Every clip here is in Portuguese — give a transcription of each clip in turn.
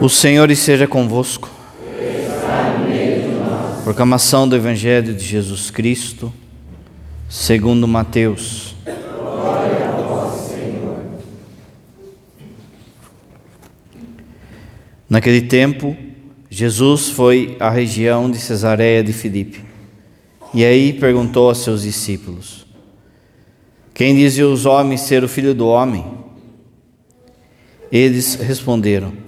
O Senhor esteja convosco. Proclamação do Evangelho de Jesus Cristo, segundo Mateus. Naquele tempo, Jesus foi à região de Cesareia de Filipe. E aí perguntou a seus discípulos: Quem dizem os homens ser o filho do homem? Eles responderam: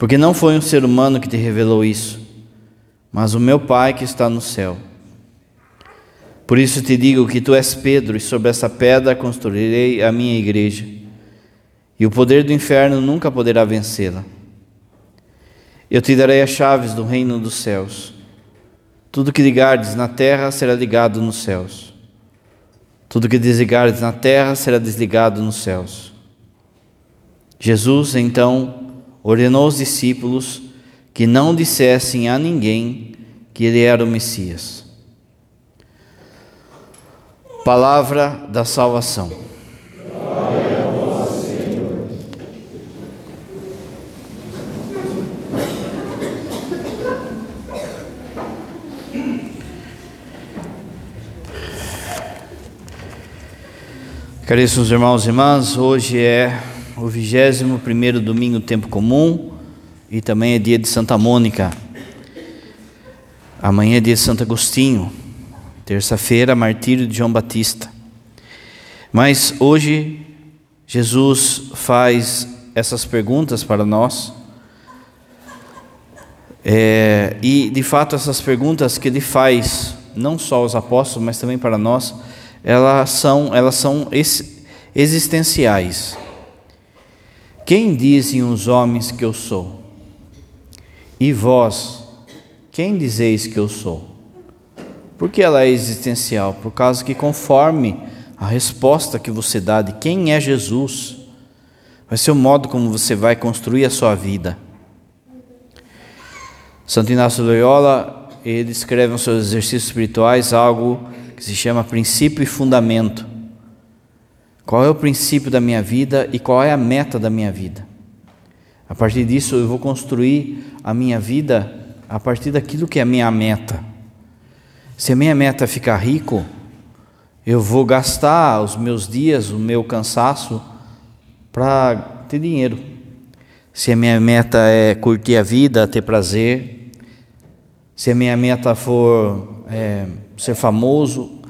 porque não foi um ser humano que te revelou isso, mas o meu Pai que está no céu. Por isso te digo que tu és Pedro, e sobre essa pedra construirei a minha igreja, e o poder do inferno nunca poderá vencê-la. Eu te darei as chaves do reino dos céus. Tudo que ligardes na terra será ligado nos céus. Tudo que desligardes na terra será desligado nos céus. Jesus então ordenou aos discípulos que não dissessem a ninguém que ele era o Messias. Palavra da salvação. Caríssimos irmãos e irmãs, hoje é o 21 domingo do tempo comum e também é dia de Santa Mônica. Amanhã é dia de Santo Agostinho. Terça-feira, martírio de João Batista. Mas hoje Jesus faz essas perguntas para nós. É, e de fato essas perguntas que ele faz, não só aos apóstolos, mas também para nós, elas são, elas são existenciais. Quem dizem os homens que eu sou? E vós, quem dizeis que eu sou? Porque ela é existencial, por causa que conforme a resposta que você dá de quem é Jesus, vai ser o modo como você vai construir a sua vida. Santo Inácio Loyola, ele escreve nos seus exercícios espirituais algo que se chama princípio e fundamento. Qual é o princípio da minha vida e qual é a meta da minha vida? A partir disso, eu vou construir a minha vida a partir daquilo que é a minha meta. Se a minha meta é ficar rico, eu vou gastar os meus dias, o meu cansaço para ter dinheiro. Se a minha meta é curtir a vida, ter prazer, se a minha meta for é, ser famoso,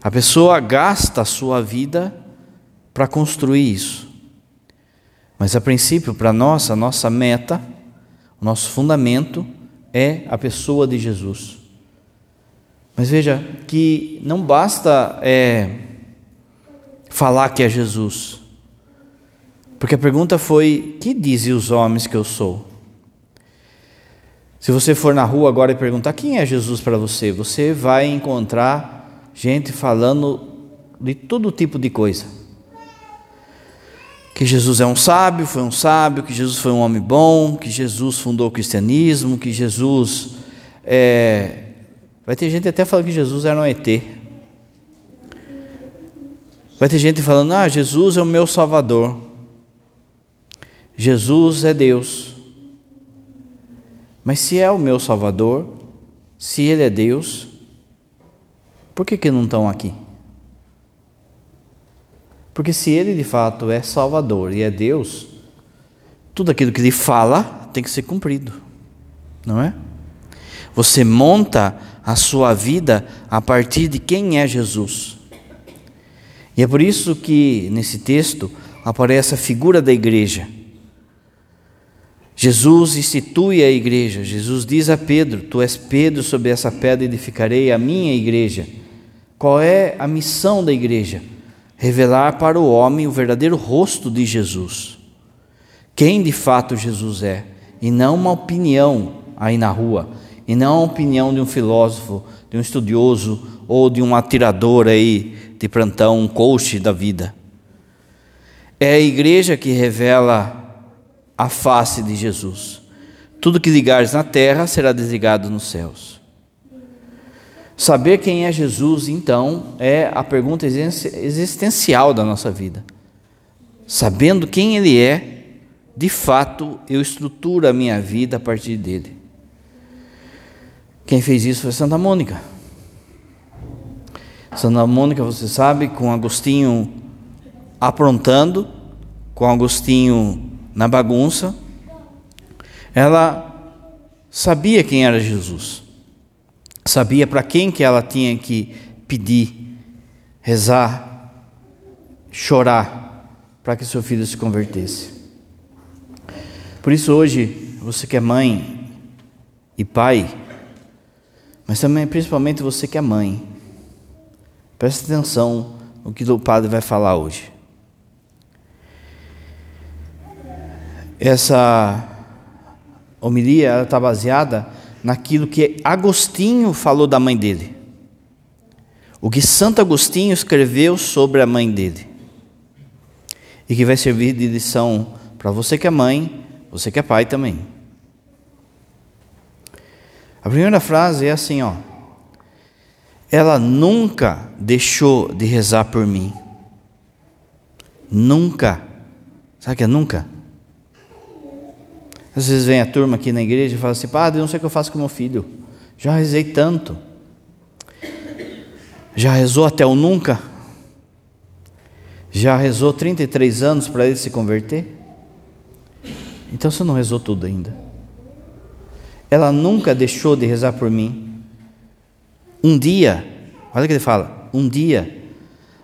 a pessoa gasta a sua vida para construir isso. Mas a princípio, para nós, a nossa meta, o nosso fundamento é a pessoa de Jesus. Mas veja que não basta é, falar que é Jesus, porque a pergunta foi: que dizem os homens que eu sou? Se você for na rua agora e perguntar quem é Jesus para você, você vai encontrar gente falando de todo tipo de coisa que Jesus é um sábio, foi um sábio, que Jesus foi um homem bom, que Jesus fundou o cristianismo, que Jesus. É... Vai ter gente até falando que Jesus era um ET. Vai ter gente falando, ah, Jesus é o meu Salvador. Jesus é Deus. Mas se é o meu Salvador, se Ele é Deus, por que, que não estão aqui? Porque se ele de fato é Salvador e é Deus, tudo aquilo que ele fala tem que ser cumprido, não é? Você monta a sua vida a partir de quem é Jesus. E é por isso que nesse texto aparece a figura da igreja. Jesus institui a igreja. Jesus diz a Pedro: Tu és Pedro, sobre essa pedra edificarei a minha igreja. Qual é a missão da igreja? Revelar para o homem o verdadeiro rosto de Jesus. Quem de fato Jesus é e não uma opinião aí na rua, e não a opinião de um filósofo, de um estudioso ou de um atirador aí de plantão, um coach da vida. É a igreja que revela a face de Jesus. Tudo que ligares na terra será desligado nos céus. Saber quem é Jesus, então, é a pergunta existencial da nossa vida. Sabendo quem Ele é, de fato, eu estruturo a minha vida a partir dele. Quem fez isso foi Santa Mônica. Santa Mônica, você sabe, com Agostinho aprontando, com Agostinho na bagunça, ela sabia quem era Jesus, sabia para quem que ela tinha que pedir, rezar, chorar, para que seu filho se convertesse. Por isso hoje, você que é mãe e pai, mas também principalmente você que é mãe, Preste atenção no que o padre vai falar hoje. Essa homilia está baseada naquilo que Agostinho falou da mãe dele. O que Santo Agostinho escreveu sobre a mãe dele. E que vai servir de lição para você que é mãe, você que é pai também. A primeira frase é assim, ó ela nunca deixou de rezar por mim. Nunca. Sabe o que é nunca? Às vezes vem a turma aqui na igreja e fala assim: Padre, não sei o que eu faço com meu filho. Já rezei tanto. Já rezou até o nunca? Já rezou 33 anos para ele se converter? Então você não rezou tudo ainda. Ela nunca deixou de rezar por mim. Um dia, olha o que ele fala, um dia,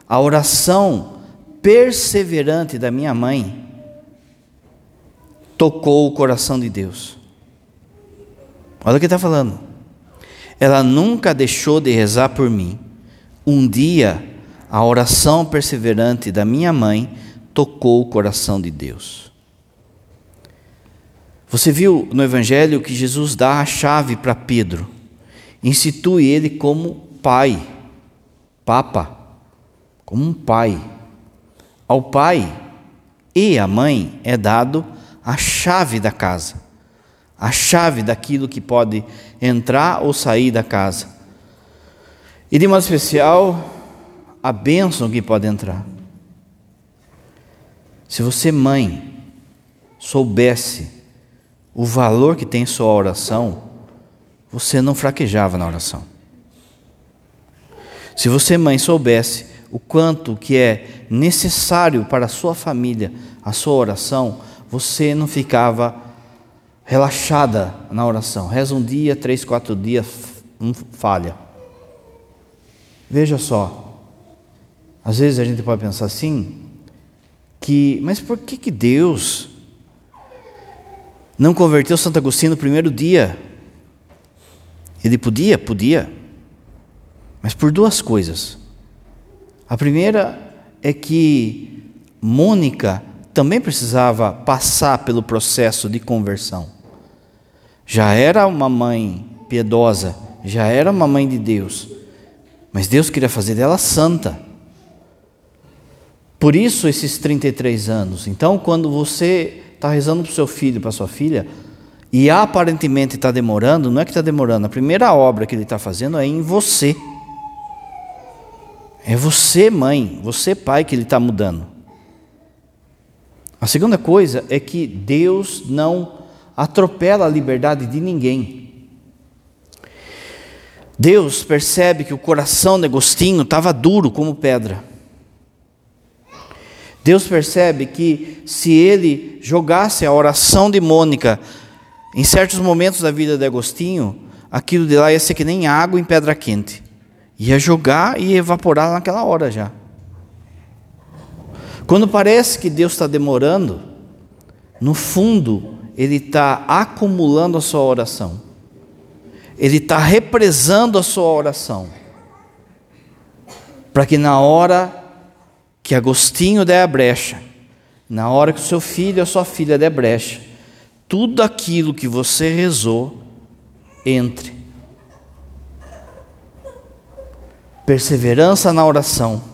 a oração perseverante da minha mãe tocou o coração de Deus. Olha o que está falando. Ela nunca deixou de rezar por mim. Um dia, a oração perseverante da minha mãe tocou o coração de Deus. Você viu no Evangelho que Jesus dá a chave para Pedro institui ele como pai, papa, como um pai. Ao pai e à mãe é dado a chave da casa, a chave daquilo que pode entrar ou sair da casa. E de modo especial, a bênção que pode entrar. Se você, mãe, soubesse o valor que tem sua oração, você não fraquejava na oração. Se você, mãe, soubesse o quanto que é necessário para a sua família a sua oração, você não ficava relaxada na oração. Reza um dia, três, quatro dias, um falha. Veja só, às vezes a gente pode pensar assim, que, mas por que, que Deus não converteu Santo Agostinho no primeiro dia? Ele podia? Podia. Mas por duas coisas. A primeira é que Mônica também precisava passar pelo processo de conversão. Já era uma mãe piedosa, já era uma mãe de Deus, mas Deus queria fazer dela santa. Por isso, esses 33 anos. Então, quando você está rezando para o seu filho, para sua filha, e aparentemente está demorando, não é que está demorando, a primeira obra que ele está fazendo é em você. É você, mãe, você, pai, que ele está mudando. A segunda coisa é que Deus não atropela a liberdade de ninguém. Deus percebe que o coração de Agostinho estava duro como pedra. Deus percebe que se ele jogasse a oração de Mônica em certos momentos da vida de Agostinho, aquilo de lá ia ser que nem água em pedra quente. Ia jogar e evaporar naquela hora já. Quando parece que Deus está demorando, no fundo, Ele está acumulando a sua oração. Ele está represando a sua oração. Para que na hora que Agostinho der a brecha, na hora que o seu filho ou a sua filha der brecha, tudo aquilo que você rezou entre. Perseverança na oração.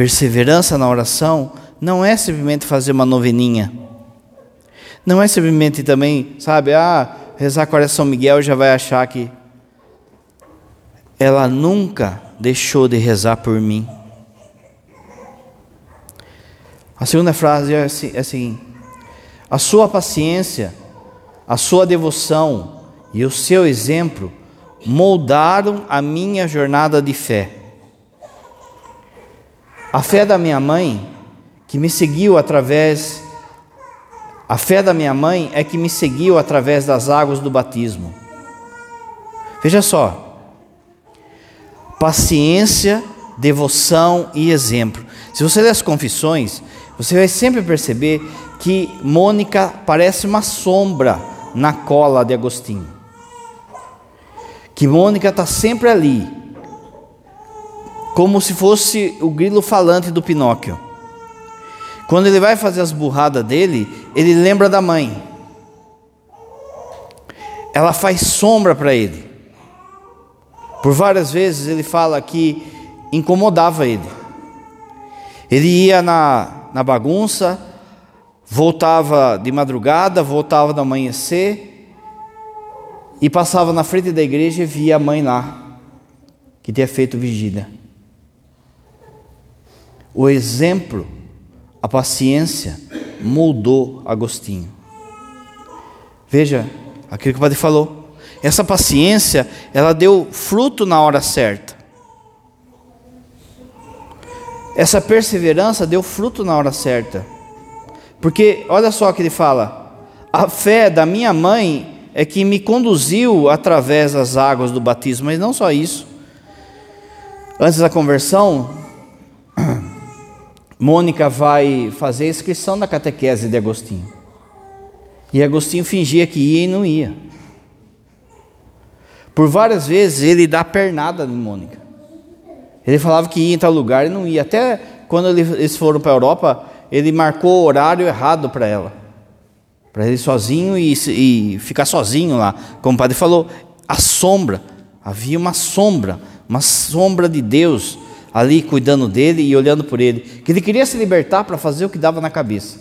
Perseverança na oração não é simplesmente fazer uma noveninha. Não é simplesmente também, sabe, ah, rezar com a São Miguel já vai achar que. Ela nunca deixou de rezar por mim. A segunda frase é assim, é assim: a sua paciência, a sua devoção e o seu exemplo moldaram a minha jornada de fé. A fé da minha mãe, que me seguiu através a fé da minha mãe é que me seguiu através das águas do batismo. Veja só. Paciência, devoção e exemplo. Se você ler as confissões, você vai sempre perceber que Mônica parece uma sombra na cola de Agostinho. Que Mônica está sempre ali, como se fosse o grilo falante do Pinóquio. Quando ele vai fazer as burradas dele, ele lembra da mãe. Ela faz sombra para ele. Por várias vezes ele fala que incomodava ele. Ele ia na, na bagunça, voltava de madrugada, voltava no amanhecer e passava na frente da igreja e via a mãe lá, que tinha feito vigília. O exemplo, a paciência, moldou Agostinho. Veja aquilo que o padre falou. Essa paciência, ela deu fruto na hora certa. Essa perseverança deu fruto na hora certa. Porque olha só o que ele fala: a fé da minha mãe é que me conduziu através das águas do batismo, mas não só isso. Antes da conversão, Mônica vai fazer a inscrição na catequese de Agostinho. E Agostinho fingia que ia e não ia. Por várias vezes ele dá pernada em Mônica. Ele falava que ia em tal lugar e não ia. Até quando eles foram para a Europa, ele marcou o horário errado para ela. Para ele sozinho e, e, ficar sozinho lá. Como o padre falou, a sombra. Havia uma sombra, uma sombra de Deus ali cuidando dele e olhando por ele. Que ele queria se libertar para fazer o que dava na cabeça.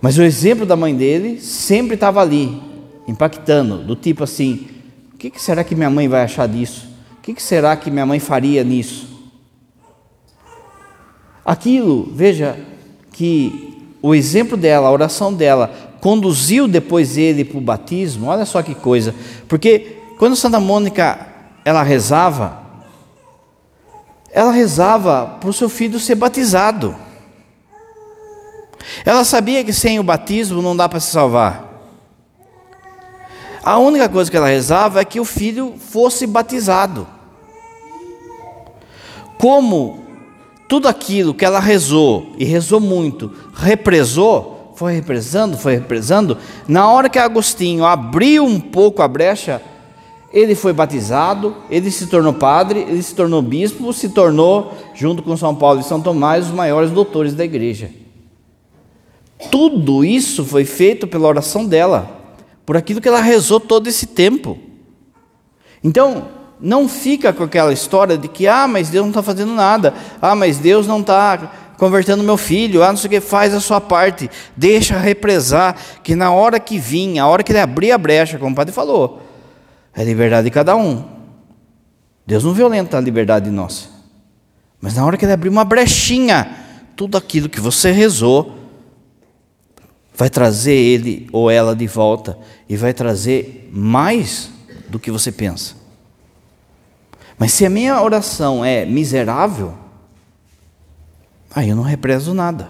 Mas o exemplo da mãe dele sempre estava ali, impactando, do tipo assim: o que será que minha mãe vai achar disso? O que será que minha mãe faria nisso? Aquilo, veja, que o exemplo dela, a oração dela, conduziu depois ele para o batismo, olha só que coisa, porque quando Santa Mônica ela rezava, ela rezava para o seu filho ser batizado. Ela sabia que sem o batismo não dá para se salvar. A única coisa que ela rezava é que o filho fosse batizado. Como tudo aquilo que ela rezou, e rezou muito, represou, foi represando, foi represando, na hora que Agostinho abriu um pouco a brecha, ele foi batizado, ele se tornou padre, ele se tornou bispo, se tornou, junto com São Paulo e São Tomás, os maiores doutores da igreja. Tudo isso foi feito pela oração dela, por aquilo que ela rezou todo esse tempo. Então, não fica com aquela história de que, ah, mas Deus não está fazendo nada, ah, mas Deus não está convertendo meu filho, ah, não sei o que, faz a sua parte, deixa represar, que na hora que vir, a hora que ele abrir a brecha, como o padre falou, é a liberdade de cada um. Deus não violenta a liberdade nossa. Mas na hora que ele abrir uma brechinha, tudo aquilo que você rezou vai trazer ele ou ela de volta e vai trazer mais do que você pensa. Mas se a minha oração é miserável, aí eu não represo nada.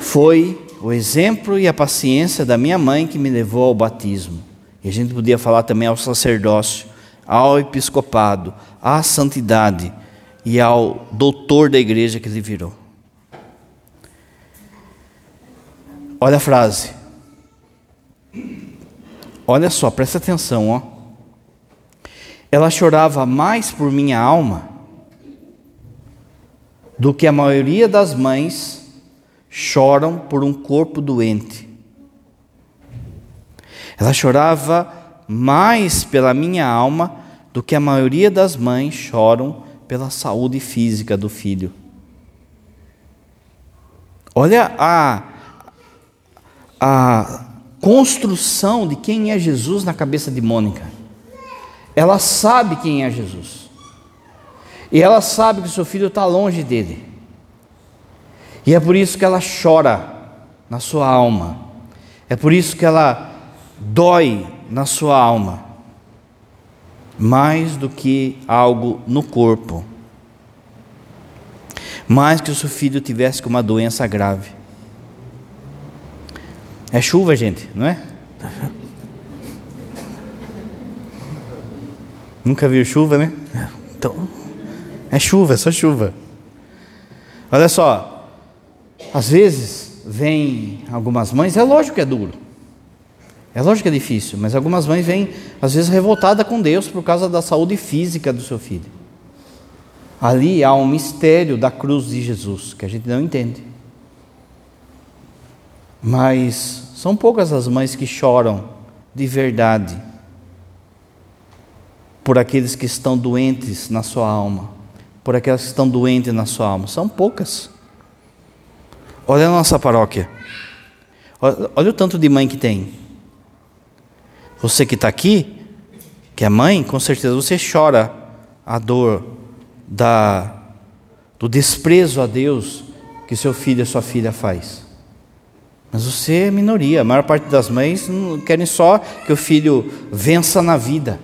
Foi o exemplo e a paciência da minha mãe que me levou ao batismo. E a gente podia falar também ao sacerdócio, ao episcopado, à santidade e ao doutor da igreja que ele virou. Olha a frase. Olha só, presta atenção, ó. Ela chorava mais por minha alma do que a maioria das mães choram por um corpo doente. Ela chorava mais pela minha alma do que a maioria das mães choram pela saúde física do filho. Olha a, a construção de quem é Jesus na cabeça de Mônica. Ela sabe quem é Jesus. E ela sabe que seu filho está longe dele. E é por isso que ela chora na sua alma. É por isso que ela dói na sua alma. Mais do que algo no corpo. Mais que o seu filho tivesse com uma doença grave. É chuva, gente, não é? Nunca viu chuva, né? Então, é chuva, é só chuva. Olha só, às vezes vem algumas mães, é lógico que é duro. É lógico que é difícil, mas algumas mães vêm, às vezes, revoltadas com Deus por causa da saúde física do seu filho. Ali há um mistério da cruz de Jesus que a gente não entende. Mas são poucas as mães que choram de verdade por aqueles que estão doentes na sua alma, por aquelas que estão doentes na sua alma. São poucas. Olha a nossa paróquia. Olha, o tanto de mãe que tem. Você que está aqui, que é mãe, com certeza você chora a dor da, do desprezo a Deus que seu filho e sua filha faz. Mas você é minoria. A maior parte das mães querem só que o filho vença na vida.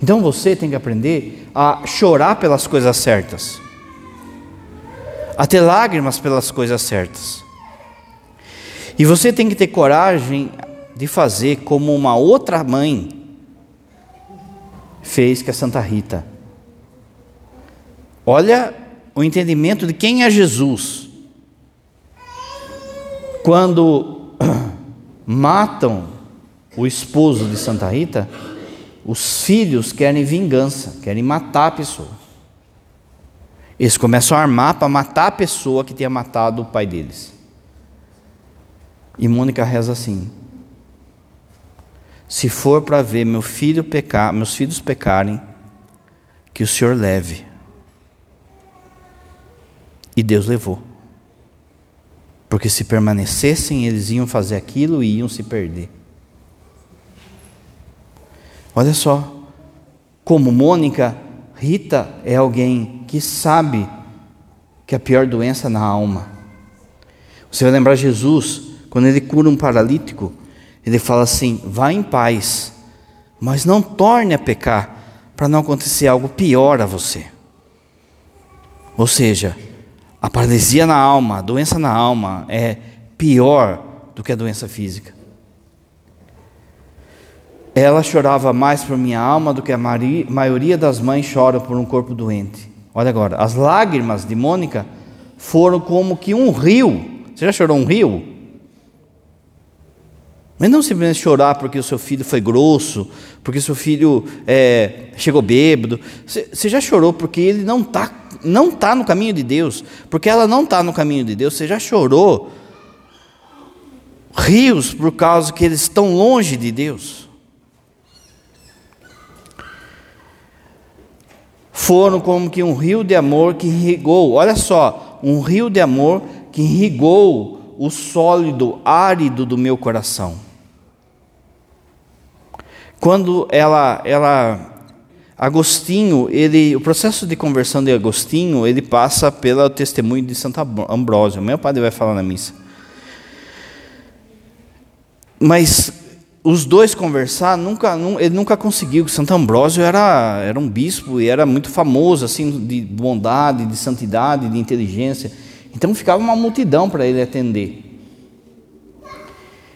Então você tem que aprender a chorar pelas coisas certas, a ter lágrimas pelas coisas certas. E você tem que ter coragem de fazer como uma outra mãe fez que a Santa Rita. Olha o entendimento de quem é Jesus. Quando matam o esposo de Santa Rita, os filhos querem vingança, querem matar a pessoa. Eles começam a armar para matar a pessoa que tinha matado o pai deles. E Mônica reza assim: Se for para ver meu filho pecar, meus filhos pecarem, que o Senhor leve. E Deus levou. Porque se permanecessem, eles iam fazer aquilo e iam se perder. Olha só, como Mônica, Rita é alguém que sabe que a pior doença é na alma. Você vai lembrar Jesus, quando ele cura um paralítico, ele fala assim: vá em paz, mas não torne a pecar, para não acontecer algo pior a você. Ou seja, a paralisia na alma, a doença na alma é pior do que a doença física. Ela chorava mais por minha alma do que a maioria das mães chora por um corpo doente. Olha agora, as lágrimas de Mônica foram como que um rio. Você já chorou um rio? Mas não simplesmente chorar porque o seu filho foi grosso, porque o seu filho é, chegou bêbado. Você já chorou porque ele não está não tá no caminho de Deus, porque ela não está no caminho de Deus. Você já chorou rios por causa que eles estão longe de Deus. Foram como que um rio de amor que irrigou, olha só, um rio de amor que irrigou o sólido árido do meu coração. Quando ela, ela Agostinho, ele, o processo de conversão de Agostinho, ele passa pelo testemunho de Santo Ambrósio. Meu padre vai falar na missa. Mas os dois conversar, nunca, ele nunca conseguiu. Santo Ambrósio era, era um bispo e era muito famoso, assim, de bondade, de santidade, de inteligência. Então ficava uma multidão para ele atender.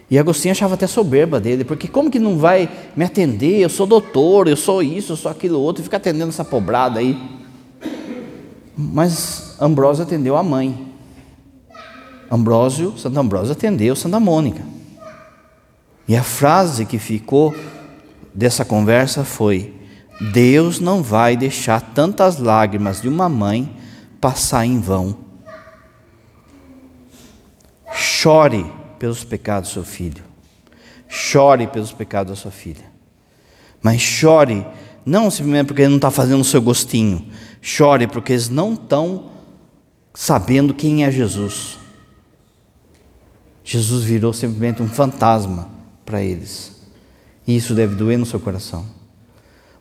E Agostinho achava até soberba dele, porque como que não vai me atender? Eu sou doutor, eu sou isso, eu sou aquilo outro, e fica atendendo essa pobrada aí. Mas Ambrósio atendeu a mãe. Ambrósio, Santo Ambrósio atendeu Santa Mônica. E a frase que ficou dessa conversa foi: Deus não vai deixar tantas lágrimas de uma mãe passar em vão. Chore pelos pecados do seu filho. Chore pelos pecados da sua filha. Mas chore, não simplesmente porque ele não está fazendo o seu gostinho. Chore porque eles não estão sabendo quem é Jesus. Jesus virou simplesmente um fantasma para eles. E isso deve doer no seu coração.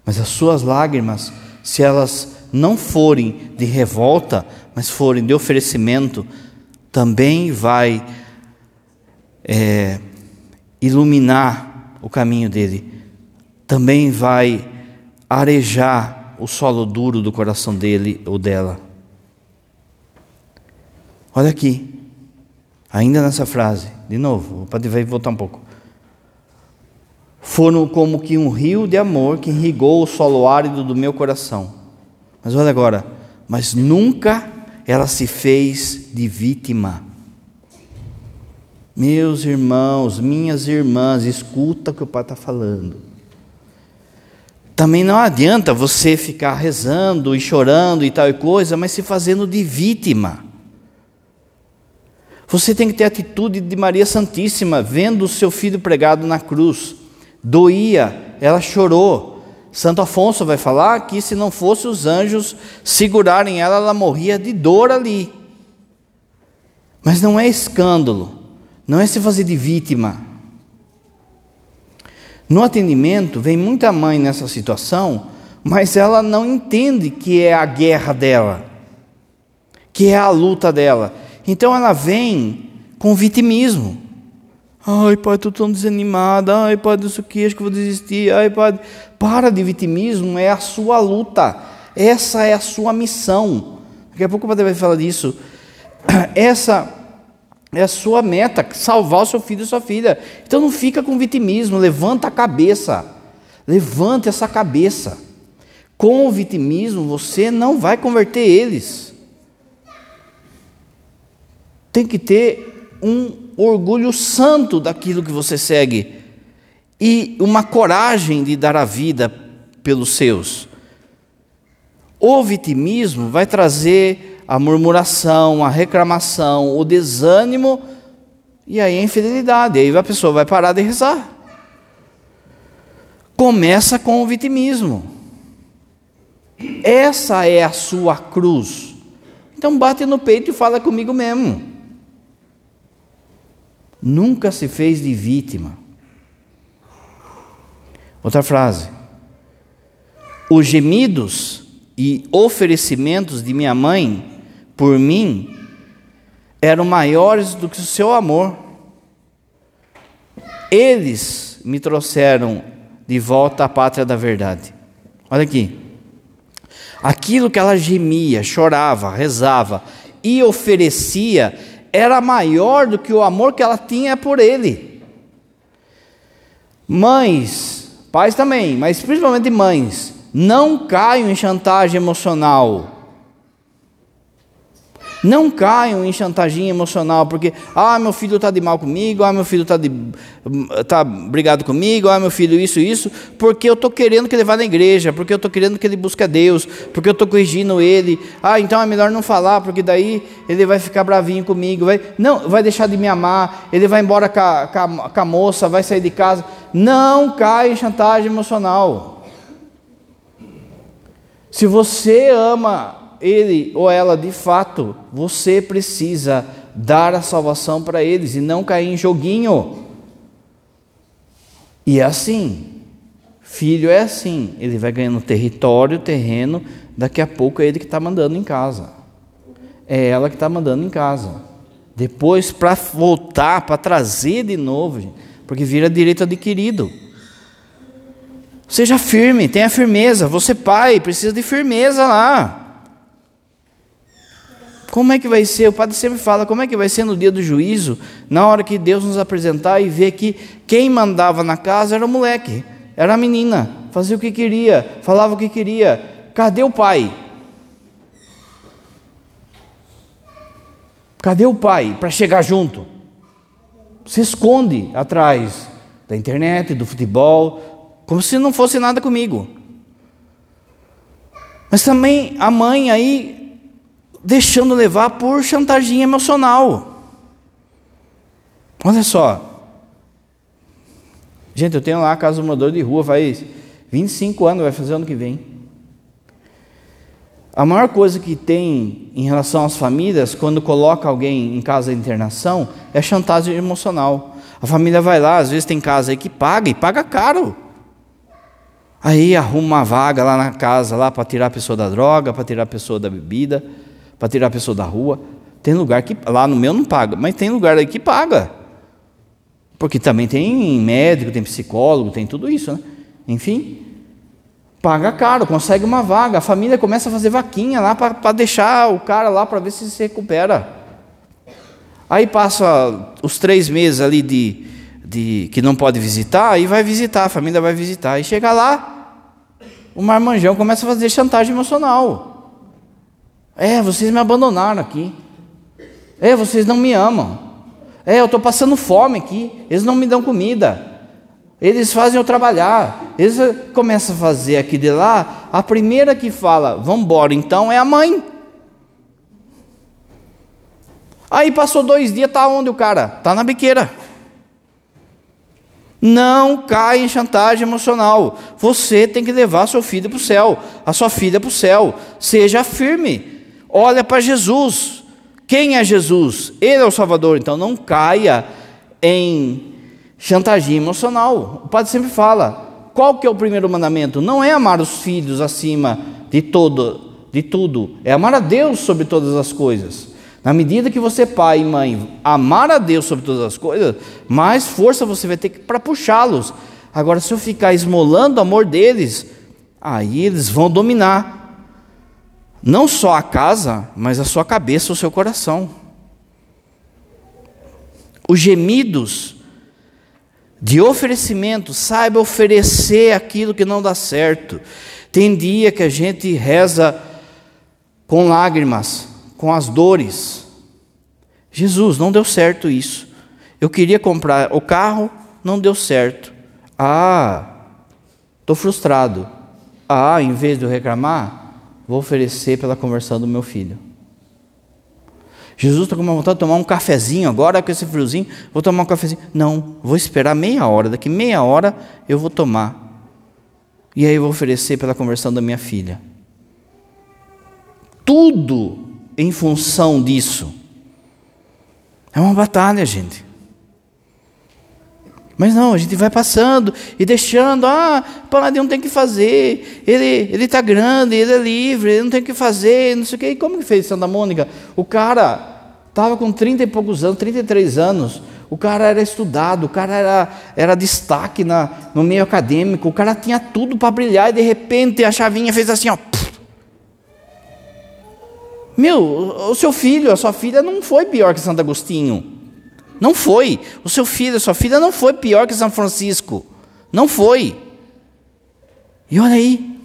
Mas as suas lágrimas, se elas não forem de revolta, mas forem de oferecimento, também vai é, iluminar o caminho dele, também vai arejar o solo duro do coração dele ou dela. Olha aqui, ainda nessa frase, de novo, pode voltar um pouco. Foram como que um rio de amor que irrigou o solo árido do meu coração. Mas olha agora, mas nunca ela se fez de vítima. Meus irmãos, minhas irmãs, escuta o que o Pai está falando. Também não adianta você ficar rezando e chorando e tal e coisa, mas se fazendo de vítima. Você tem que ter a atitude de Maria Santíssima, vendo o seu filho pregado na cruz. Doía, ela chorou. Santo Afonso vai falar que se não fosse os anjos segurarem ela, ela morria de dor ali. Mas não é escândalo. Não é se fazer de vítima. No atendimento, vem muita mãe nessa situação, mas ela não entende que é a guerra dela, que é a luta dela. Então ela vem com vitimismo. Ai, pai, estou tão desanimada. Ai, pai, isso aqui, acho que vou desistir. Ai, pai, para de vitimismo, é a sua luta. Essa é a sua missão. Daqui a pouco o padre vai falar disso. Essa é a sua meta, salvar o seu filho e sua filha. Então não fica com vitimismo, levanta a cabeça. Levante essa cabeça. Com o vitimismo você não vai converter eles. Tem que ter um orgulho santo daquilo que você segue e uma coragem de dar a vida pelos seus. O vitimismo vai trazer a murmuração, a reclamação, o desânimo e aí a infidelidade. Aí a pessoa vai parar de rezar. Começa com o vitimismo. Essa é a sua cruz. Então bate no peito e fala comigo mesmo. Nunca se fez de vítima. Outra frase. Os gemidos e oferecimentos de minha mãe por mim eram maiores do que o seu amor. Eles me trouxeram de volta à pátria da verdade. Olha aqui. Aquilo que ela gemia, chorava, rezava e oferecia era maior do que o amor que ela tinha por ele. Mães, pais também, mas principalmente mães, não caiam em chantagem emocional não caiam em chantagem emocional, porque, ah, meu filho está de mal comigo, ah, meu filho está tá brigado comigo, ah, meu filho isso, isso, porque eu estou querendo que ele vá na igreja, porque eu estou querendo que ele busque a Deus, porque eu estou corrigindo ele. Ah, então é melhor não falar, porque daí ele vai ficar bravinho comigo, vai, não, vai deixar de me amar, ele vai embora com a, com a, com a moça, vai sair de casa. Não caia em chantagem emocional. Se você ama ele ou ela de fato, você precisa dar a salvação para eles e não cair em joguinho. E é assim. Filho é assim, ele vai ganhando território, terreno, daqui a pouco é ele que está mandando em casa. É ela que está mandando em casa. Depois, para voltar, para trazer de novo, porque vira direito adquirido. Seja firme, tenha firmeza. Você, pai, precisa de firmeza lá. Como é que vai ser? O padre sempre fala, como é que vai ser no dia do juízo, na hora que Deus nos apresentar e ver que quem mandava na casa era o moleque, era a menina, fazia o que queria, falava o que queria. Cadê o pai? Cadê o pai para chegar junto? Se esconde atrás da internet, do futebol, como se não fosse nada comigo. Mas também a mãe aí deixando levar por chantagem emocional. Olha só. Gente, eu tenho lá a casa do morador de rua faz 25 anos, vai fazer ano que vem. A maior coisa que tem em relação às famílias, quando coloca alguém em casa de internação, é chantagem emocional. A família vai lá, às vezes tem casa aí que paga, e paga caro. Aí arruma uma vaga lá na casa lá para tirar a pessoa da droga, para tirar a pessoa da bebida, para tirar a pessoa da rua. Tem lugar que lá no meu não paga, mas tem lugar aí que paga. Porque também tem médico, tem psicólogo, tem tudo isso, né? Enfim, paga caro, consegue uma vaga, a família começa a fazer vaquinha lá para deixar o cara lá para ver se se recupera. Aí passa os três meses ali de, de que não pode visitar, aí vai visitar, a família vai visitar. E chega lá, o marmanjão começa a fazer chantagem emocional. É, vocês me abandonaram aqui. É, vocês não me amam. É, eu estou passando fome aqui. Eles não me dão comida. Eles fazem eu trabalhar. Eles começam a fazer aqui de lá. A primeira que fala, vamos embora então, é a mãe. Aí passou dois dias, tá onde o cara? Tá na biqueira. Não cai em chantagem emocional. Você tem que levar seu filho para o céu, a sua filha para o céu. Seja firme. Olha para Jesus. Quem é Jesus? Ele é o Salvador. Então não caia em chantagem emocional. O padre sempre fala: qual que é o primeiro mandamento? Não é amar os filhos acima de todo, de tudo, é amar a Deus sobre todas as coisas. Na medida que você, pai e mãe, amar a Deus sobre todas as coisas, mais força você vai ter para puxá-los. Agora, se eu ficar esmolando o amor deles, aí eles vão dominar não só a casa, mas a sua cabeça, o seu coração. Os gemidos de oferecimento, saiba oferecer aquilo que não dá certo. Tem dia que a gente reza com lágrimas, com as dores. Jesus, não deu certo isso. Eu queria comprar o carro, não deu certo. Ah, estou frustrado. Ah, em vez de eu reclamar, vou oferecer pela conversão do meu filho. Jesus está com uma vontade de tomar um cafezinho agora, com esse friozinho, vou tomar um cafezinho. Não, vou esperar meia hora, daqui meia hora eu vou tomar. E aí eu vou oferecer pela conversão da minha filha. Tudo em função disso. É uma batalha, gente. Mas não, a gente vai passando e deixando, ah, paladino tem que fazer, ele está grande, ele é livre, ele não tem o que fazer, não sei o quê. E como que fez Santa Mônica? O cara estava com 30 e poucos anos, 33 anos, o cara era estudado, o cara era, era destaque na, no meio acadêmico, o cara tinha tudo para brilhar e de repente a chavinha fez assim, ó. Meu, o seu filho, a sua filha não foi pior que Santo Agostinho. Não foi. O seu filho, a sua filha não foi pior que São Francisco. Não foi. E olha aí.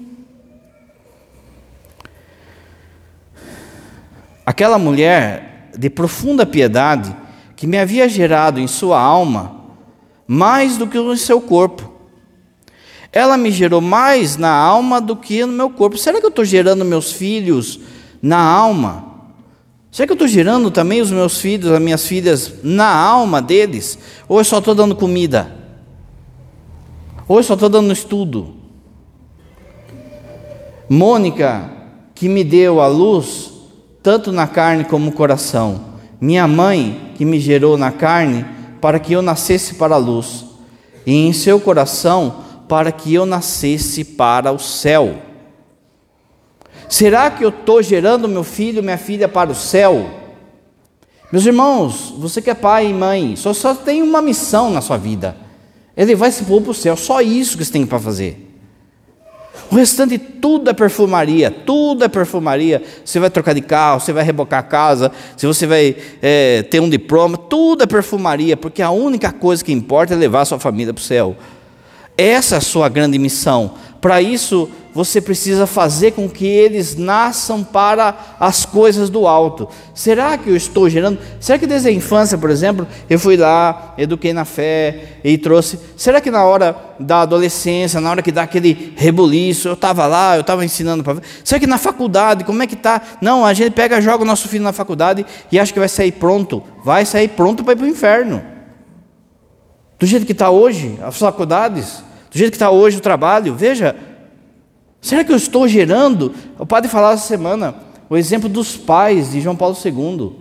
Aquela mulher de profunda piedade, que me havia gerado em sua alma mais do que no seu corpo. Ela me gerou mais na alma do que no meu corpo. Será que eu estou gerando meus filhos na alma? Será que eu estou gerando também os meus filhos, as minhas filhas, na alma deles? Ou eu só estou dando comida? Ou eu só estou dando estudo? Mônica, que me deu a luz, tanto na carne como no coração. Minha mãe, que me gerou na carne, para que eu nascesse para a luz. E em seu coração, para que eu nascesse para o céu. Será que eu estou gerando meu filho, minha filha para o céu? Meus irmãos, você que é pai e mãe, só, só tem uma missão na sua vida. Ele vai se pôr para o céu, só isso que você tem para fazer. O restante tudo é perfumaria, tudo é perfumaria. Você vai trocar de carro, você vai rebocar a casa, se você vai é, ter um diploma, tudo é perfumaria, porque a única coisa que importa é levar a sua família para o céu. Essa é a sua grande missão. Para isso, você precisa fazer com que eles nasçam para as coisas do alto. Será que eu estou gerando? Será que desde a infância, por exemplo, eu fui lá, eduquei na fé e trouxe? Será que na hora da adolescência, na hora que dá aquele rebuliço, eu estava lá, eu estava ensinando para Será que na faculdade, como é que tá? Não, a gente pega, joga o nosso filho na faculdade e acha que vai sair pronto. Vai sair pronto para ir para o inferno. Do jeito que está hoje, as faculdades, do jeito que está hoje o trabalho, veja, será que eu estou gerando? O padre falava essa semana o exemplo dos pais de João Paulo II.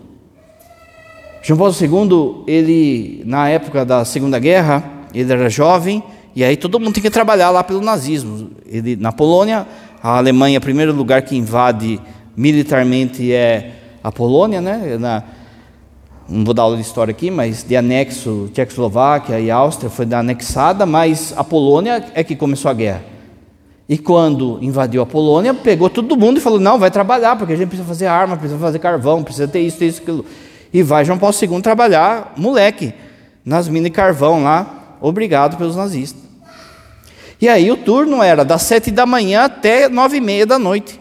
João Paulo II, ele, na época da Segunda Guerra, ele era jovem, e aí todo mundo tem que trabalhar lá pelo nazismo. Ele, na Polônia, a Alemanha, primeiro lugar que invade militarmente é a Polônia, né? Na, não vou dar aula de história aqui, mas de anexo Tchecoslováquia e Áustria foi anexada, mas a Polônia é que começou a guerra. E quando invadiu a Polônia, pegou todo mundo e falou: não, vai trabalhar, porque a gente precisa fazer arma, precisa fazer carvão, precisa ter isso, ter isso, aquilo. E vai João Paulo II trabalhar, moleque, nas minas de carvão lá, obrigado pelos nazistas. E aí o turno era das sete da manhã até nove e meia da noite.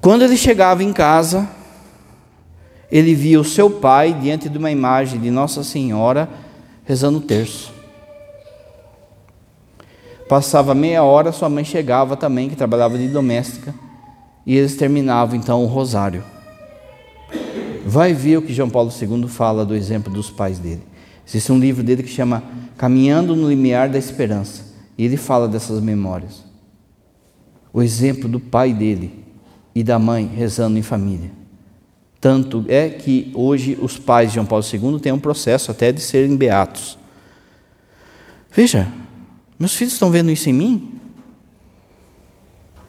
Quando ele chegava em casa, ele via o seu pai diante de uma imagem de Nossa Senhora rezando o terço. Passava meia hora, sua mãe chegava também, que trabalhava de doméstica, e eles terminavam então o rosário. Vai ver o que João Paulo II fala do exemplo dos pais dele. Existe um livro dele que chama Caminhando no Limiar da Esperança, e ele fala dessas memórias. O exemplo do pai dele e da mãe rezando em família. Tanto é que hoje os pais de João Paulo II têm um processo até de serem beatos. Veja, meus filhos estão vendo isso em mim?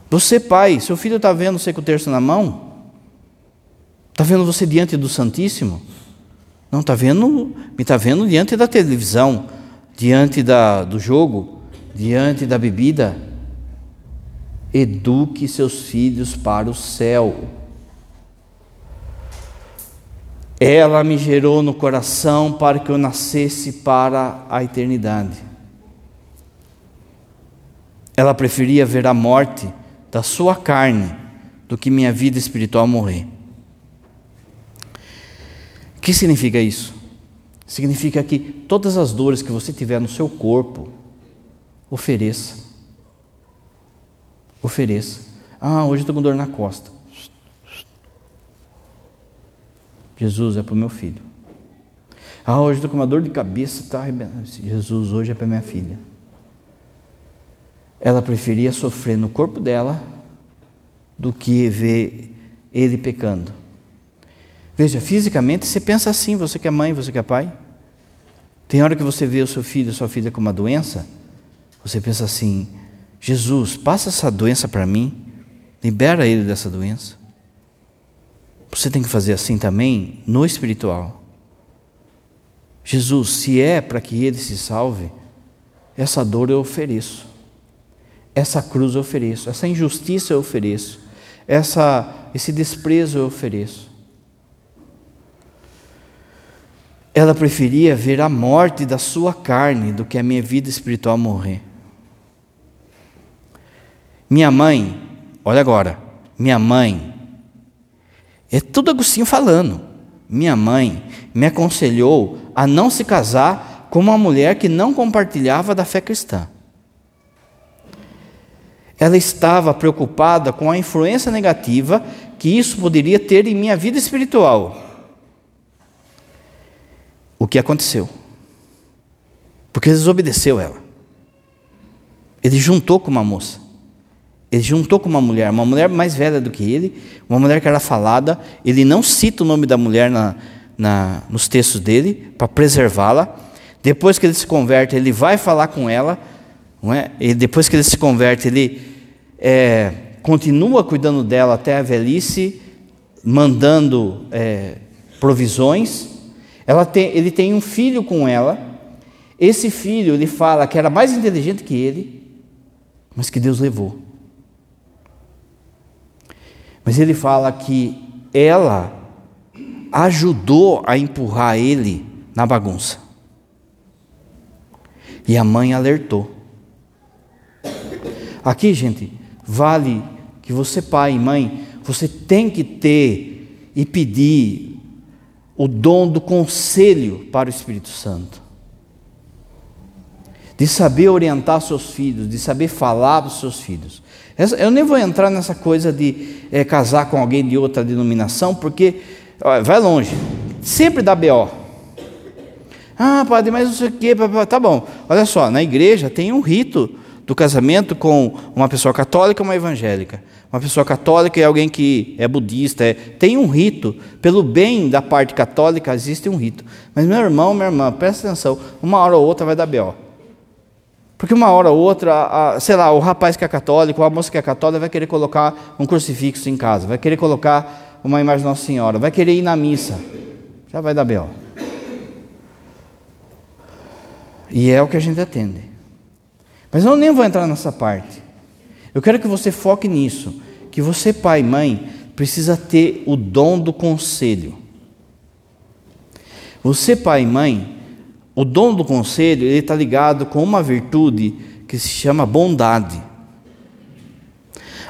Você, pai, seu filho está vendo você com o terço na mão? Está vendo você diante do Santíssimo? Não, está vendo, me está vendo diante da televisão, diante da, do jogo, diante da bebida. Eduque seus filhos para o céu. Ela me gerou no coração para que eu nascesse para a eternidade. Ela preferia ver a morte da sua carne do que minha vida espiritual morrer. O que significa isso? Significa que todas as dores que você tiver no seu corpo, ofereça. Ofereça. Ah, hoje estou com dor na costa. Jesus é para o meu filho. Ah, hoje estou com uma dor de cabeça, arrebentando. Jesus, hoje é para minha filha. Ela preferia sofrer no corpo dela do que ver ele pecando. Veja, fisicamente você pensa assim, você que é mãe, você que é pai. Tem hora que você vê o seu filho, sua filha com uma doença, você pensa assim: Jesus, passa essa doença para mim, libera ele dessa doença. Você tem que fazer assim também no espiritual. Jesus, se é para que ele se salve, essa dor eu ofereço, essa cruz eu ofereço, essa injustiça eu ofereço, essa, esse desprezo eu ofereço. Ela preferia ver a morte da sua carne do que a minha vida espiritual morrer. Minha mãe, olha agora, minha mãe é tudo Agostinho falando. Minha mãe me aconselhou a não se casar com uma mulher que não compartilhava da fé cristã. Ela estava preocupada com a influência negativa que isso poderia ter em minha vida espiritual. O que aconteceu? Porque desobedeceu ela. Ele juntou com uma moça. Ele juntou com uma mulher, uma mulher mais velha do que ele, uma mulher que era falada. Ele não cita o nome da mulher na, na, nos textos dele para preservá-la. Depois que ele se converte, ele vai falar com ela. Não é? E depois que ele se converte, ele é, continua cuidando dela até a velhice, mandando é, provisões. Tem, ele tem um filho com ela. Esse filho, ele fala que era mais inteligente que ele, mas que Deus levou. Mas ele fala que ela ajudou a empurrar ele na bagunça. E a mãe alertou. Aqui, gente, vale que você, pai e mãe, você tem que ter e pedir o dom do conselho para o Espírito Santo. De saber orientar seus filhos, de saber falar para os seus filhos. Eu nem vou entrar nessa coisa de é, casar com alguém de outra denominação, porque ó, vai longe. Sempre dá BO. Ah, padre, mas não sei o quê. Tá bom. Olha só, na igreja tem um rito do casamento com uma pessoa católica e uma evangélica. Uma pessoa católica é alguém que é budista. É, tem um rito. Pelo bem da parte católica, existe um rito. Mas, meu irmão, minha irmã, presta atenção. Uma hora ou outra vai dar B.O. Porque uma hora ou outra, a, sei lá, o rapaz que é católico, ou a moça que é católica vai querer colocar um crucifixo em casa, vai querer colocar uma imagem de Nossa Senhora, vai querer ir na missa. Já vai dar B.O. E é o que a gente atende. Mas eu nem vou entrar nessa parte. Eu quero que você foque nisso, que você, pai e mãe, precisa ter o dom do conselho. Você, pai e mãe, o dom do conselho, ele está ligado com uma virtude que se chama bondade.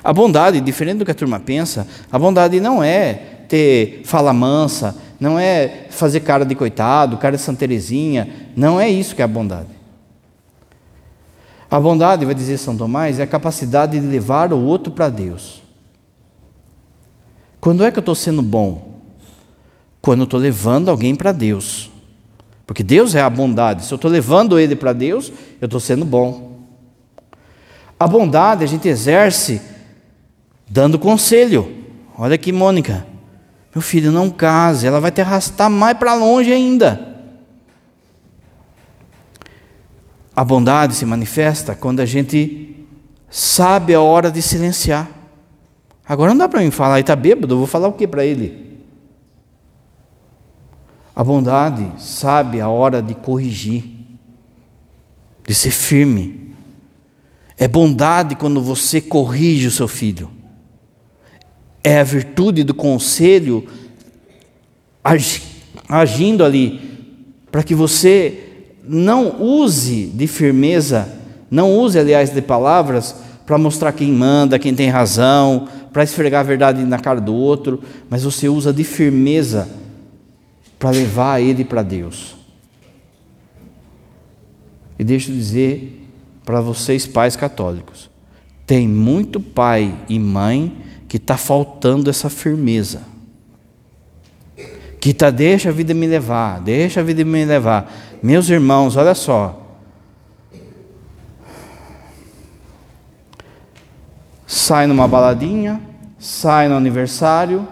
A bondade, diferente do que a turma pensa, a bondade não é ter fala mansa, não é fazer cara de coitado, cara de Santa Teresinha, não é isso que é a bondade. A bondade, vai dizer São Tomás, é a capacidade de levar o outro para Deus. Quando é que eu estou sendo bom? Quando eu estou levando alguém para Deus. Porque Deus é a bondade. Se eu estou levando ele para Deus, eu estou sendo bom. A bondade a gente exerce dando conselho. Olha aqui, Mônica. Meu filho, não case, ela vai te arrastar mais para longe ainda. A bondade se manifesta quando a gente sabe a hora de silenciar. Agora não dá para mim falar, ele está bêbado, eu vou falar o que para ele? A bondade sabe a hora de corrigir, de ser firme. É bondade quando você corrige o seu filho. É a virtude do conselho agindo ali, para que você não use de firmeza, não use, aliás, de palavras para mostrar quem manda, quem tem razão, para esfregar a verdade na cara do outro, mas você usa de firmeza para levar ele para Deus. E deixa eu dizer para vocês, pais católicos: tem muito pai e mãe que está faltando essa firmeza. Que está, deixa a vida me levar, deixa a vida me levar. Meus irmãos, olha só. Sai numa baladinha, sai no aniversário,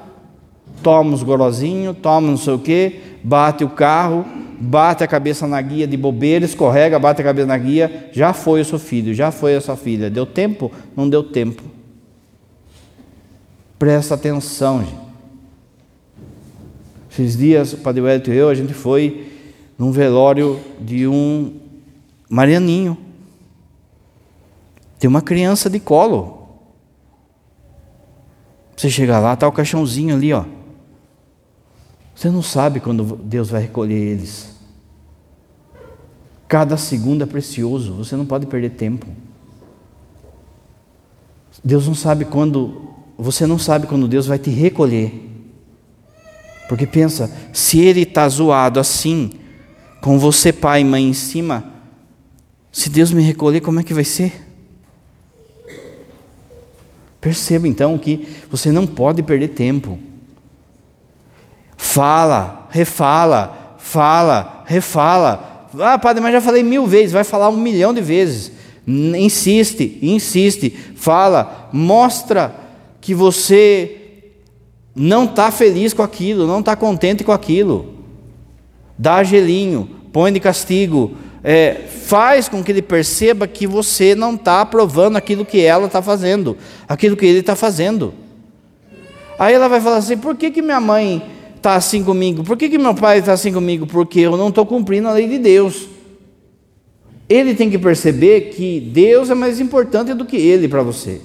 toma os gorozinhos, toma não sei o quê, bate o carro, bate a cabeça na guia de bobeira, escorrega, bate a cabeça na guia, já foi o seu filho, já foi a sua filha. Deu tempo? Não deu tempo. Presta atenção, gente. Esses dias, o Padre Wellington e eu, a gente foi num velório de um marianinho. Tem uma criança de colo. Você chega lá, está o caixãozinho ali, ó. Você não sabe quando Deus vai recolher eles. Cada segundo é precioso, você não pode perder tempo. Deus não sabe quando, você não sabe quando Deus vai te recolher. Porque pensa, se ele está zoado assim, com você, pai e mãe, em cima, se Deus me recolher, como é que vai ser? Perceba então que você não pode perder tempo. Fala, refala, fala, refala. Ah, padre, mas já falei mil vezes, vai falar um milhão de vezes. Insiste, insiste, fala, mostra que você não está feliz com aquilo, não está contente com aquilo dá gelinho, põe de castigo, é, faz com que ele perceba que você não está aprovando aquilo que ela está fazendo, aquilo que ele está fazendo. Aí ela vai falar assim: por que, que minha mãe está assim comigo? Por que, que meu pai está assim comigo? Porque eu não estou cumprindo a lei de Deus. Ele tem que perceber que Deus é mais importante do que ele para você.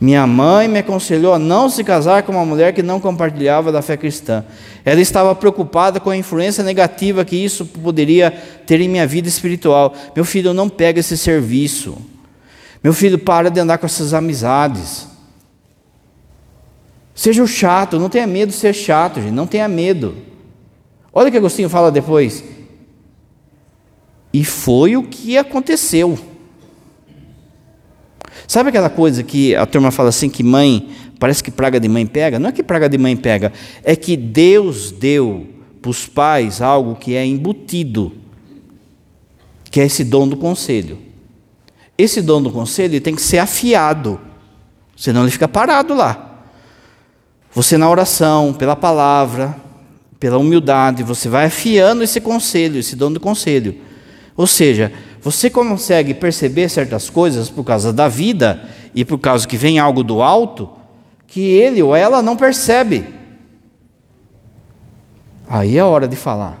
Minha mãe me aconselhou a não se casar com uma mulher que não compartilhava da fé cristã. Ela estava preocupada com a influência negativa que isso poderia ter em minha vida espiritual. Meu filho, não pega esse serviço. Meu filho, para de andar com essas amizades. Seja o chato, não tenha medo de ser chato, gente, não tenha medo. Olha o que Agostinho fala depois. E foi o que aconteceu. Sabe aquela coisa que a turma fala assim que mãe parece que praga de mãe pega. Não é que praga de mãe pega, é que Deus deu para os pais algo que é embutido, que é esse dom do conselho. Esse dom do conselho tem que ser afiado, senão ele fica parado lá. Você na oração, pela palavra, pela humildade, você vai afiando esse conselho, esse dom do conselho. Ou seja, você consegue perceber certas coisas por causa da vida e por causa que vem algo do alto que ele ou ela não percebe. Aí é a hora de falar.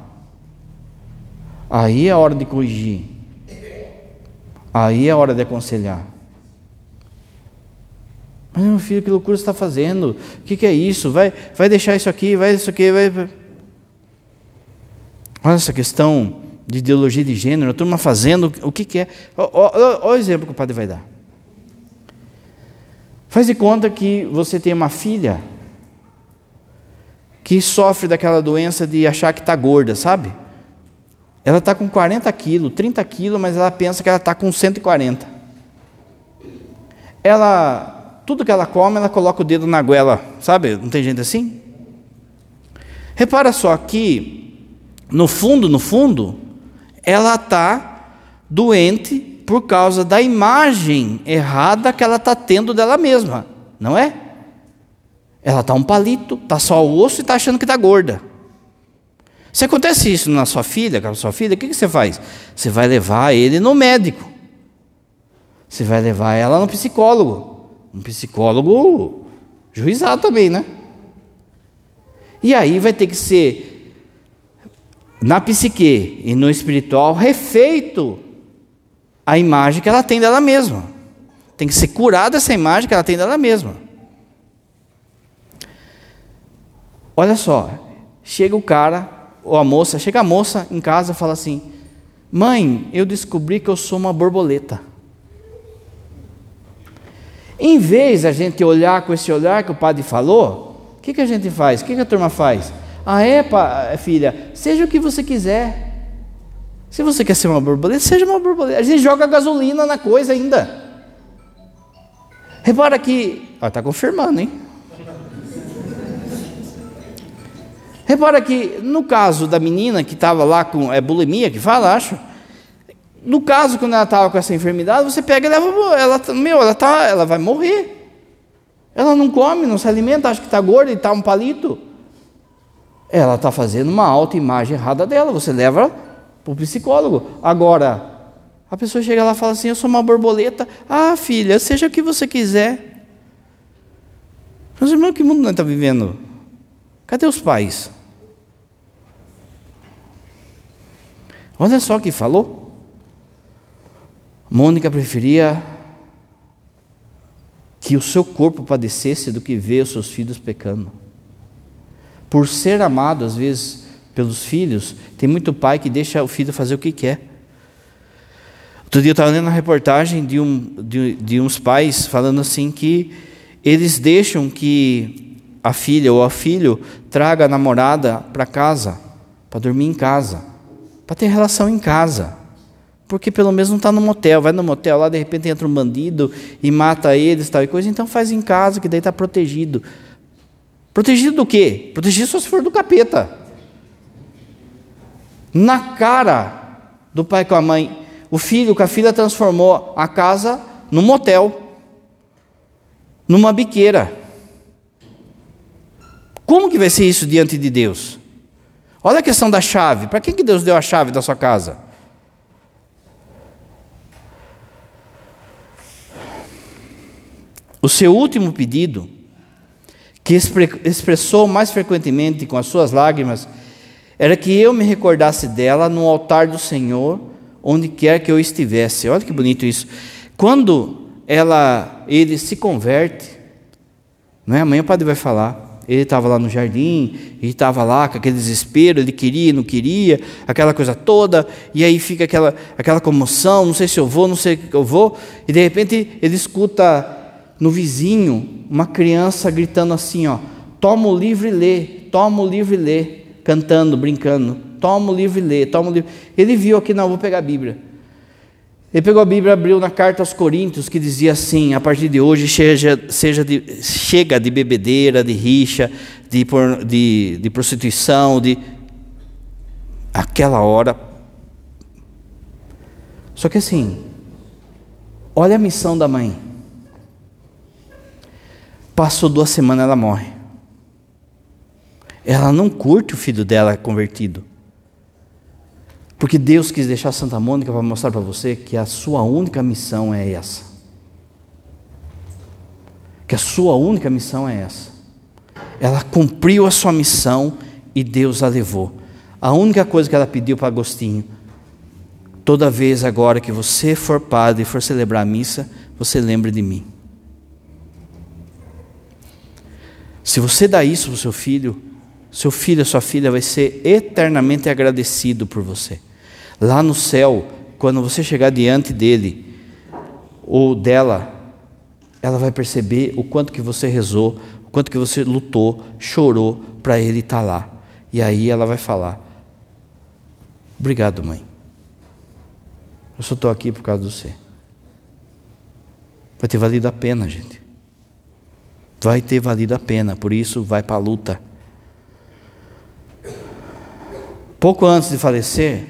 Aí é a hora de corrigir. Aí é a hora de aconselhar. Mas meu filho, que loucura você está fazendo? O que, que, é isso? Vai, vai deixar isso aqui, vai isso aqui, vai. Olha essa questão de ideologia de gênero, a turma fazendo o que, que é. Olha o exemplo que o padre vai dar. Faz de conta que você tem uma filha que sofre daquela doença de achar que está gorda, sabe? Ela está com 40 quilos, 30 quilos, mas ela pensa que ela está com 140. Ela, tudo que ela come, ela coloca o dedo na goela, sabe? Não tem gente assim? Repara só que, no fundo, no fundo, ela está doente por causa da imagem errada que ela está tendo dela mesma, não é? Ela está um palito, está só o osso e está achando que está gorda. Se acontece isso na sua filha, com a sua filha, o que, que você faz? Você vai levar ele no médico. Você vai levar ela no psicólogo. Um psicólogo juizado também, né? E aí vai ter que ser na psique e no espiritual refeito a imagem que ela tem dela mesma. Tem que ser curada essa imagem que ela tem dela mesma. Olha só, chega o cara, ou a moça, chega a moça em casa e fala assim: Mãe, eu descobri que eu sou uma borboleta. Em vez a gente olhar com esse olhar que o padre falou, o que, que a gente faz? O que, que a turma faz? Ah, é, filha, seja o que você quiser. Se você quer ser uma borboleta, seja uma borboleta. A gente joga gasolina na coisa ainda. Repara que. Está confirmando, hein? Repara que no caso da menina que estava lá com. É bulimia que fala, acho. No caso, quando ela estava com essa enfermidade, você pega e leva. Ela, meu, ela, tá, ela vai morrer. Ela não come, não se alimenta, acha que está gorda e está um palito ela está fazendo uma autoimagem errada dela. Você leva para o psicólogo. Agora, a pessoa chega lá e fala assim: Eu sou uma borboleta. Ah, filha, seja o que você quiser. Meus irmãos, que mundo nós estamos vivendo? Cadê os pais? Olha só o que falou. Mônica preferia que o seu corpo padecesse do que ver os seus filhos pecando por ser amado, às vezes, pelos filhos, tem muito pai que deixa o filho fazer o que quer. Outro dia eu estava lendo uma reportagem de, um, de, de uns pais falando assim que eles deixam que a filha ou o filho traga a namorada para casa, para dormir em casa, para ter relação em casa. Porque pelo menos não está no motel, vai no motel lá, de repente entra um bandido e mata eles tal e coisa, então faz em casa, que daí está protegido. Protegido do quê? Protegido só se for do capeta. Na cara do pai com a mãe, o filho com a filha transformou a casa num motel, numa biqueira. Como que vai ser isso diante de Deus? Olha a questão da chave. Para quem que Deus deu a chave da sua casa? O seu último pedido que expressou mais frequentemente com as suas lágrimas, era que eu me recordasse dela no altar do Senhor, onde quer que eu estivesse. Olha que bonito isso. Quando ela, ele se converte, não é? amanhã o padre vai falar. Ele estava lá no jardim, ele estava lá com aquele desespero, ele queria, não queria, aquela coisa toda, e aí fica aquela, aquela comoção, não sei se eu vou, não sei que eu vou, e de repente ele escuta no vizinho uma criança gritando assim, ó, toma o livro e lê, toma o livro e lê, cantando, brincando, toma o livro e lê, toma o livro. Ele viu aqui, não, vou pegar a Bíblia. Ele pegou a Bíblia abriu na carta aos Coríntios, que dizia assim: a partir de hoje seja, seja de, chega de bebedeira, de rixa, de, de, de prostituição, de. Aquela hora. Só que assim, olha a missão da mãe. Passou duas semanas, ela morre. Ela não curte o filho dela convertido. Porque Deus quis deixar Santa Mônica para mostrar para você que a sua única missão é essa. Que a sua única missão é essa. Ela cumpriu a sua missão e Deus a levou. A única coisa que ela pediu para Agostinho, toda vez agora que você for padre e for celebrar a missa, você lembre de mim. Se você dá isso para o seu filho, seu filho, sua filha vai ser eternamente agradecido por você. Lá no céu, quando você chegar diante dele ou dela, ela vai perceber o quanto que você rezou, o quanto que você lutou, chorou para ele estar tá lá. E aí ela vai falar: Obrigado, mãe. Eu só estou aqui por causa de você. Vai ter valido a pena, gente. Vai ter valido a pena, por isso vai para a luta. Pouco antes de falecer,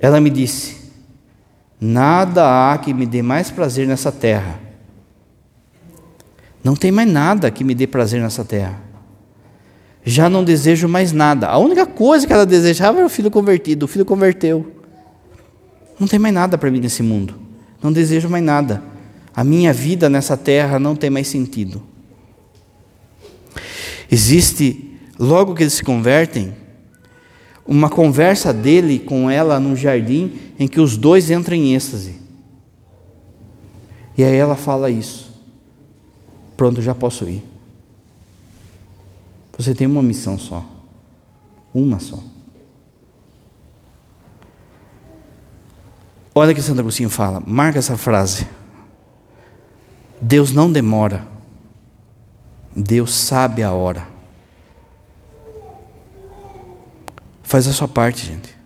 ela me disse: Nada há que me dê mais prazer nessa terra. Não tem mais nada que me dê prazer nessa terra. Já não desejo mais nada. A única coisa que ela desejava era o filho convertido. O filho converteu. Não tem mais nada para mim nesse mundo. Não desejo mais nada. A minha vida nessa terra não tem mais sentido. Existe, logo que eles se convertem, uma conversa dele com ela no jardim em que os dois entram em êxtase. E aí ela fala isso. Pronto, já posso ir. Você tem uma missão só. Uma só. Olha que Santo Agostinho fala, marca essa frase. Deus não demora. Deus sabe a hora. Faz a sua parte, gente.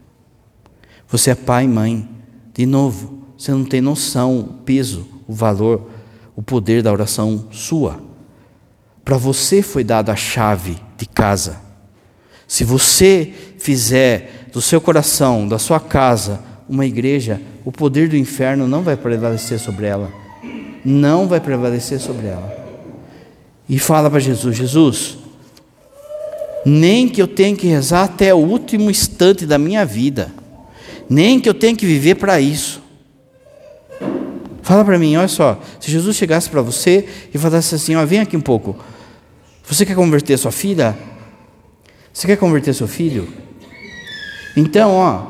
Você é pai e mãe. De novo, você não tem noção, o peso, o valor, o poder da oração sua. Para você foi dada a chave de casa. Se você fizer do seu coração, da sua casa, uma igreja, o poder do inferno não vai prevalecer sobre ela. Não vai prevalecer sobre ela. E fala para Jesus: Jesus, nem que eu tenha que rezar até o último instante da minha vida, nem que eu tenha que viver para isso. Fala para mim, olha só, se Jesus chegasse para você e falasse assim, ó, vem aqui um pouco, você quer converter sua filha? Você quer converter seu filho? Então, ó,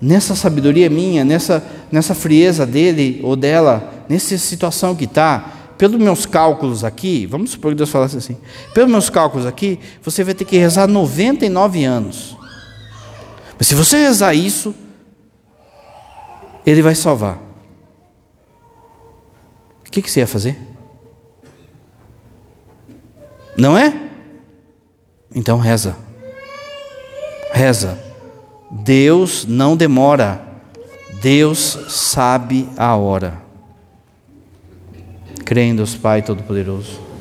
nessa sabedoria minha, nessa, nessa frieza dele ou dela, nessa situação que está, pelos meus cálculos aqui, vamos supor que Deus falasse assim, pelos meus cálculos aqui, você vai ter que rezar 99 anos. Mas se você rezar isso, Ele vai salvar. O que, que você ia fazer? Não é? Então reza. Reza. Deus não demora. Deus sabe a hora. Deus Pai Todo-Poderoso.